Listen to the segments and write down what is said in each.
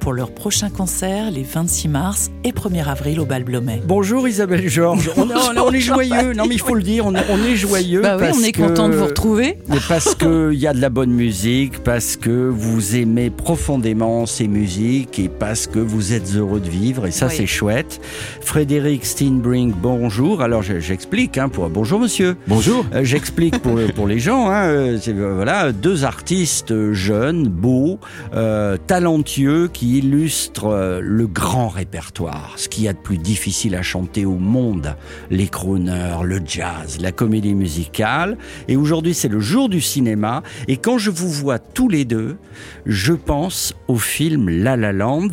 pour leur prochain concert les 26 mars et 1er avril au Bal Blomet. Bonjour Isabelle Georges. On, est- on est- on est joyeux. Non mais il faut le dire, on, est- on est joyeux. Bah oui, parce on est que- content de vous retrouver. Mais parce qu'il y a de la bonne musique, parce que vous aimez profondément ces musiques et parce que vous êtes heureux de vivre et ça Oui. c'est chouette. Frédéric Steinbrink, bonjour. Alors je- j'explique hein, pour bonjour monsieur. Bonjour. Euh, J'explique pour, pour les gens. Hein, euh, euh, voilà, deux artistes jeunes, beaux, euh, talentueux, qui illustrent euh, le grand répertoire, ce qu'il y a de plus difficile à chanter au monde, les crooners, le jazz, la comédie musicale. Et aujourd'hui, c'est le jour du cinéma. Et quand je vous vois tous les deux, je pense au film La La Land.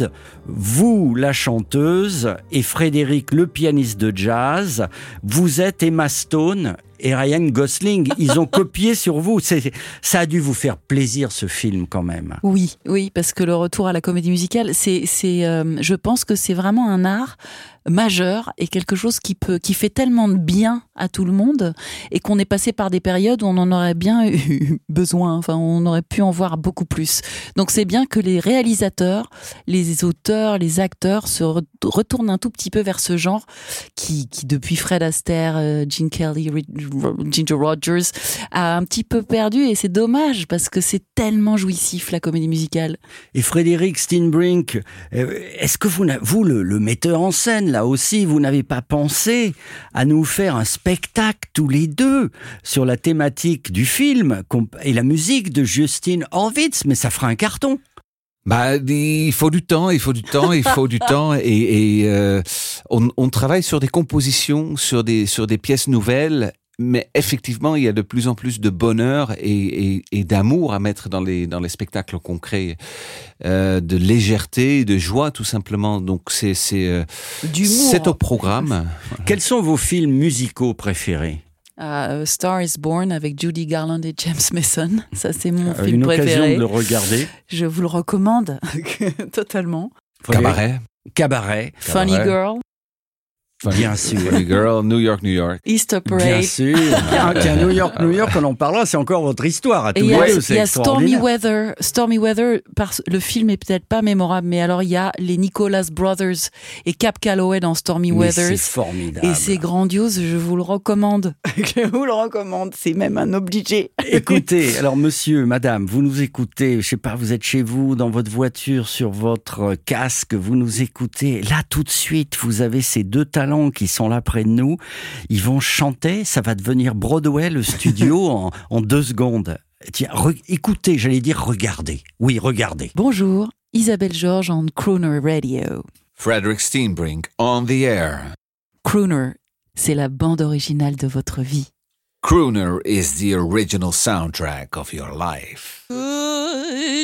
Vous, la chanteuse, et Frédéric, le pianiste de jazz. Vous êtes Emma Stone et Ryan Gosling. Ils ont copié sur vous. Ça a dû vous faire plaisir, ce film, quand même. Oui, oui, parce que le retour à la comédie musicale, c'est, euh, je pense que c'est vraiment un art majeur et quelque chose qui peut, qui fait tellement de bien à tout le monde et qu'on est passé par des périodes où on en aurait bien eu besoin. Enfin, on aurait pu en voir beaucoup plus. Donc c'est bien que les réalisateurs, les auteurs, les acteurs se re- retournent un tout petit peu vers ce genre qui, qui depuis Fred Astaire, euh, Gene Kelly, Ginger Rogers, a un petit peu perdu et c'est dommage parce que c'est tellement jouissif la comédie musicale. Et Frédéric Steinbrink, euh, est-ce que vous, vous le, le metteur en scène, là aussi, vous n'avez pas pensé à nous faire un spectacle tous les deux sur la thématique du film et la musique de Justin Horwitz Mais ça fera un carton. Bah, il faut du temps, il faut du temps, il faut du temps, et, et, euh, on, on travaille sur des compositions, sur des sur des pièces nouvelles, mais effectivement, il y a de plus en plus de bonheur et, et, et d'amour à mettre dans les dans les spectacles qu'on crée, euh, de légèreté, de joie, tout simplement. Donc c'est c'est euh, c'est au programme. Quels sont vos films musicaux préférés? Ah, euh, Star is Born avec Judy Garland et James Mason. Ça, c'est mon Euh, film Une occasion préféré. de le regarder. Je vous le recommande totalement. Cabaret, Cabaret, Funny Cabaret. Girl, bien sûr. Funny Girl, New York, New York. Easter Bien Parade. sûr. Ah, tiens, New York, New York, on en parlera, c'est encore votre histoire à tous il y les a, deux, il y a Stormy. Weather. Stormy Weather, parce, le film est peut-être pas mémorable, mais alors il y a les Nicholas Brothers et Cap Calloway dans Stormy Mais c'est formidable. Et c'est grandiose, je vous le recommande. je vous le recommande, c'est même un obligé. Écoutez, alors monsieur, madame, vous nous écoutez, je sais pas, vous êtes chez vous, dans votre voiture, sur votre casque, vous nous écoutez. Là, tout de suite, vous avez ces deux talents qui sont là près de nous. Ils vont chanter, ça va devenir Broadway, le studio, en, en deux secondes. Tiens, re- écoutez, j'allais dire regardez. Oui, regardez. Bonjour, Isabelle Georges en Crooner Radio. Frederick Steinbrink on the air. Crooner, c'est la bande originale de votre vie. Crooner is the original soundtrack of your life.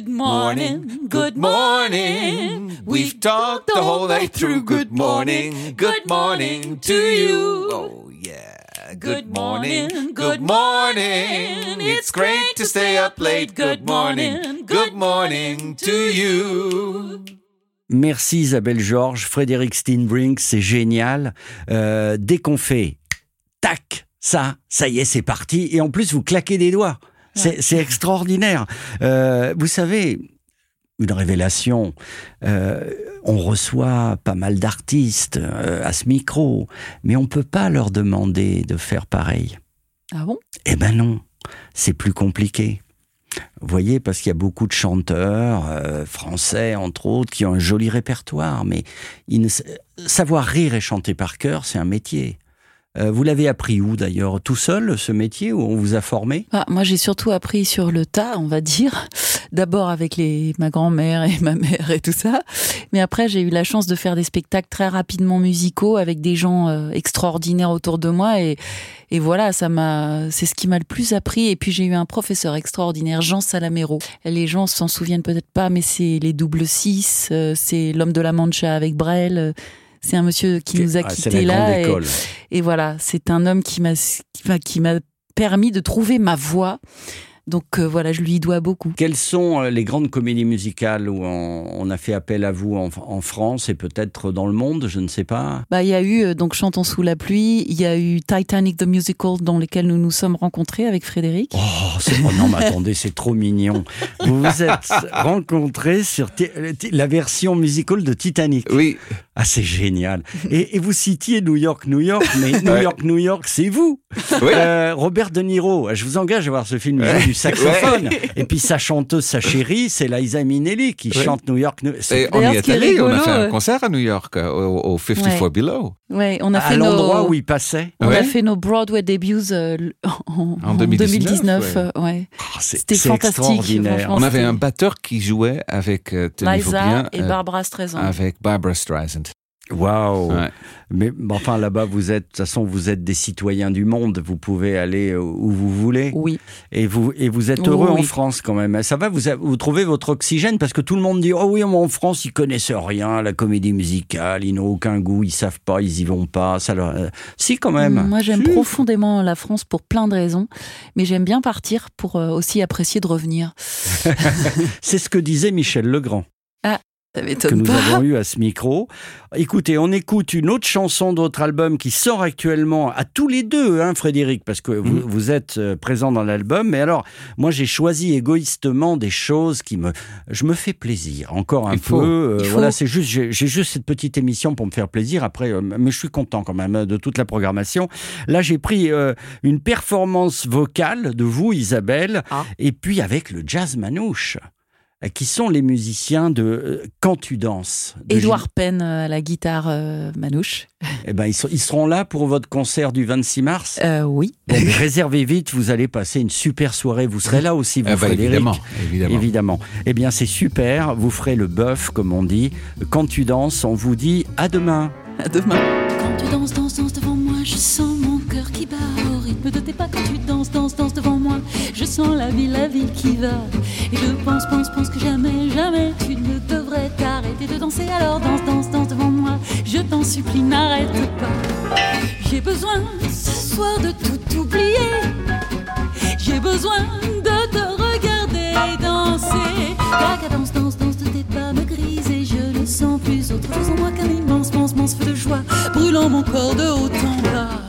Good morning, good morning. We've talked the whole day through. Good morning, good morning to you. Oh, yeah. Good morning, good morning. It's great to stay up late. Good morning, good morning to you. Merci Isabelle Georges, Frédéric Steinbrink, c'est génial. Euh, dès qu'on fait tac, ça, ça y est, c'est parti. Et en plus, vous claquez des doigts. C'est extraordinaire. Euh, vous savez, une révélation. euh, on reçoit pas mal d'artistes euh, à ce micro, mais on peut pas leur demander de faire pareil. Ah bon? Eh ben non, c'est plus compliqué. Vous voyez, parce qu'il y a beaucoup de chanteurs euh, français, entre autres, qui ont un joli répertoire, mais ne savoir rire et chanter par cœur, c'est un métier. Euh, vous l'avez appris où d'ailleurs Tout seul, ce métier, où on vous a formé? Ah, Moi, j'ai surtout appris sur le tas, on va dire. d'abord avec les ma grand-mère et ma mère et tout ça, mais après j'ai eu la chance de faire des spectacles très rapidement musicaux avec des gens euh, extraordinaires autour de moi et et voilà, ça m'a c'est ce qui m'a le plus appris et puis j'ai eu un professeur extraordinaire, Jean Salamero. Les gens s'en souviennent peut-être pas mais c'est les double six, euh, c'est l'homme de la Mancha avec Brel. C'est un monsieur qui nous a Ah, quittés là et, et voilà, c'est un homme qui m'a qui m'a- permis de trouver ma voix. Donc euh, voilà, je lui dois beaucoup. Quelles sont euh, les grandes comédies musicales où on, on a fait appel à vous en, en France et peut-être dans le monde, je ne sais pas? Bah, il y a eu euh, donc Chantons sous la pluie, il y a eu Titanic the Musical dans lequel nous nous sommes rencontrés avec Frédéric. Oh, c'est oh non, mais attendez, c'est trop mignon. Vous vous êêtes rencontrés sur la version musicale de Titanic. Oui, Ah, c'est génial. Et, et vous citiez New York, New York, mais New Ouais. York, New York, c'est vous. oui. Euh, Robert De Niro, je vous engage à voir ce film, du saxophone. Et puis sa chanteuse, sa chérie, c'est Liza Minnelli qui Ouais. chante New York. Et on y est allé, on a fait un euh, concert à New York, euh, au, au 54 Ouais. Below. Ouais, on a à fait l'endroit nos où il passait. on a fait nos Broadway débuts euh, en, En en 2019, 2019. ouais. euh, ouais. Oh, c'est- C'était fantastique. On avait un batteur qui jouait avec, euh, Liza bien, et euh, Barbara Streisand. avec Barbara Streisand. Waouh Ouais. Mais enfin là-bas, vous êtes, de toute façon, vous êtes des citoyens du monde. Vous pouvez aller euh, où vous voulez. Oui. Et vous, et vous êtes heureux en oui. France quand même. Ça va, vous, vous trouvez votre oxygène? Parce que tout le monde dit oh oui, en France ils connaissent rien à la comédie musicale, ils n'ont aucun goût, ils savent pas, ils y vont pas. Ça leur... euh, Si quand même. Moi, j'aime profondément la France pour plein de raisons, mais j'aime bien partir pour euh, aussi apprécier de revenir. C'est ce que disait Michel Legrand. Ça que nous pas. avons eu à ce micro. Écoutez, on écoute une autre chanson d'autre album qui sort actuellement à tous les deux, hein, Frédéric, parce que vous, vous êtes euh, présent dans l'album. Mais alors, moi, j'ai choisi égoïstement des choses qui me, je me fais plaisir. Encore un Il peu. faut. euh. Voilà, c'est juste, j'ai juste cette petite émission pour me faire plaisir. Après, euh, mais je suis content quand même euh, de toute la programmation. Là, j'ai pris euh, une performance vocale de vous, Isabelle, Ah. et puis avec le jazz manouche. Euh, Qui sont les musiciens de euh, Quand tu danses Édouard Penn euh, à la guitare euh, manouche. eh ben, ils, sont- ils seront là pour votre concert du 26 mars? Euh, oui. Bon, réservez vite, vous allez passer une super soirée. Vous serez là aussi, vous, Ah bah, Frédéric. évidemment, évidemment. Évidemment. Eh bien, c'est super. Vous ferez le bœuf, comme on dit. Quand tu danses, on vous dit à demain. À demain. Quand tu danses, danses, danses devant moi, je sens mon cœur qui bat au rythme de tes pas. Quand tu danses, danses, sens la vie, la vie qui va. Et je pense, pense, pense que jamais, jamais tu ne devrais t'arrêter de danser. Alors danse, danse, danse devant moi, je t'en supplie, n'arrête pas. J'ai besoin ce soir de tout oublier. J'ai besoin de te regarder danser. La cadence, danse, danse de tes pas me grise et je ne sens plus autre chose en moi qu'un immense, immense, immense feu de joie brûlant mon corps de haut en bas.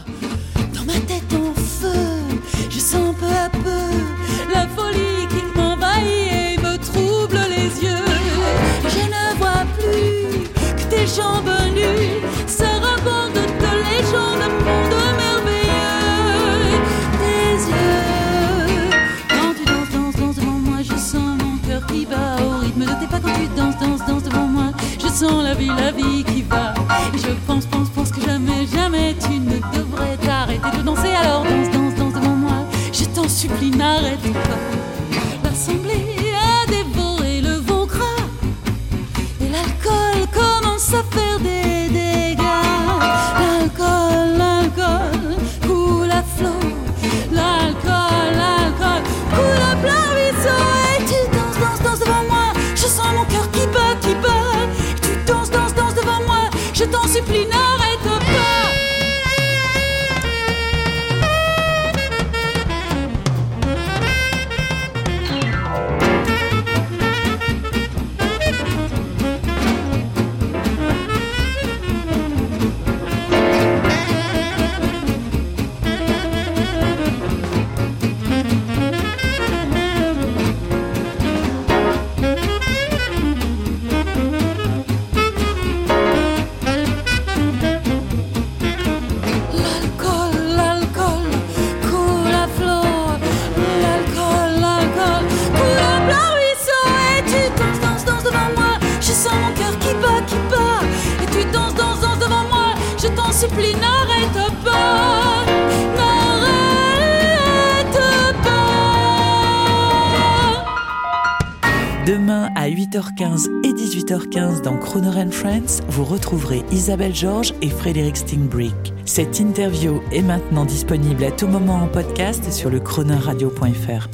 Demain à 8h15 et 18h15 dans Croner Friends, vous retrouverez Isabelle Georges et Frédéric Stingbrick. Cette interview est maintenant disponible à tout moment en podcast sur le chroneuradio.fr.